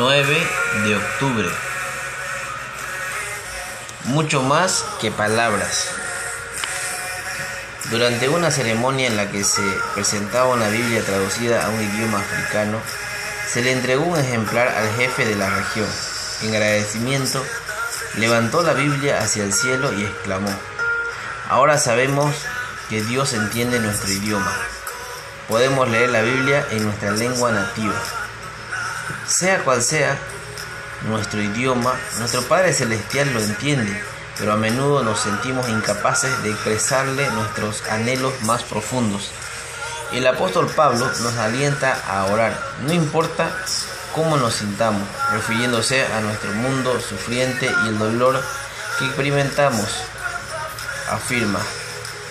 de octubre. Mucho más que palabras. Durante una ceremonia en la que se presentaba una Biblia traducida a un idioma africano, se le entregó un ejemplar al jefe de la región. En agradecimiento, levantó la Biblia hacia el cielo y exclamó, Ahora sabemos que Dios entiende nuestro idioma. Podemos leer la Biblia en nuestra lengua nativa. Sea cual sea nuestro idioma, nuestro Padre Celestial lo entiende, pero a menudo nos sentimos incapaces de expresarle nuestros anhelos más profundos. El apóstol Pablo nos alienta a orar, no importa cómo nos sintamos, refiriéndose a nuestro mundo sufriente y el dolor que experimentamos. Afirma,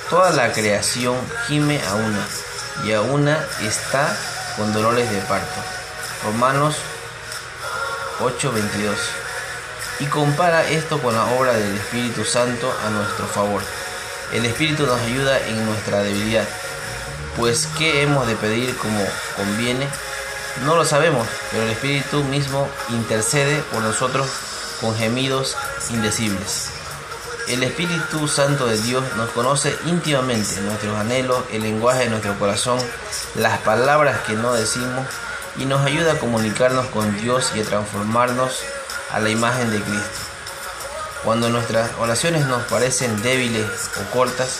toda la creación gime a una, y a una está con dolores de parto. Romanos 8:22. Y compara esto con la obra del Espíritu Santo a nuestro favor. El Espíritu nos ayuda en nuestra debilidad. Pues ¿qué hemos de pedir como conviene? No lo sabemos, pero el Espíritu mismo intercede por nosotros con gemidos indecibles. El Espíritu Santo de Dios nos conoce íntimamente nuestros anhelos, el lenguaje de nuestro corazón, las palabras que no decimos y nos ayuda a comunicarnos con Dios y a transformarnos a la imagen de Cristo. Cuando nuestras oraciones nos parecen débiles o cortas,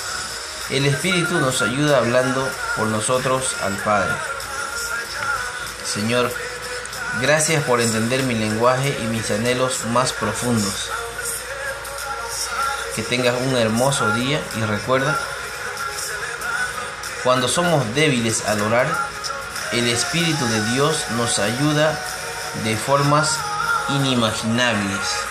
el Espíritu nos ayuda hablando por nosotros al Padre. Señor, gracias por entender mi lenguaje y mis anhelos más profundos. Que tengas un hermoso día y recuerda, cuando somos débiles al orar, el Espíritu de Dios nos ayuda de formas inimaginables.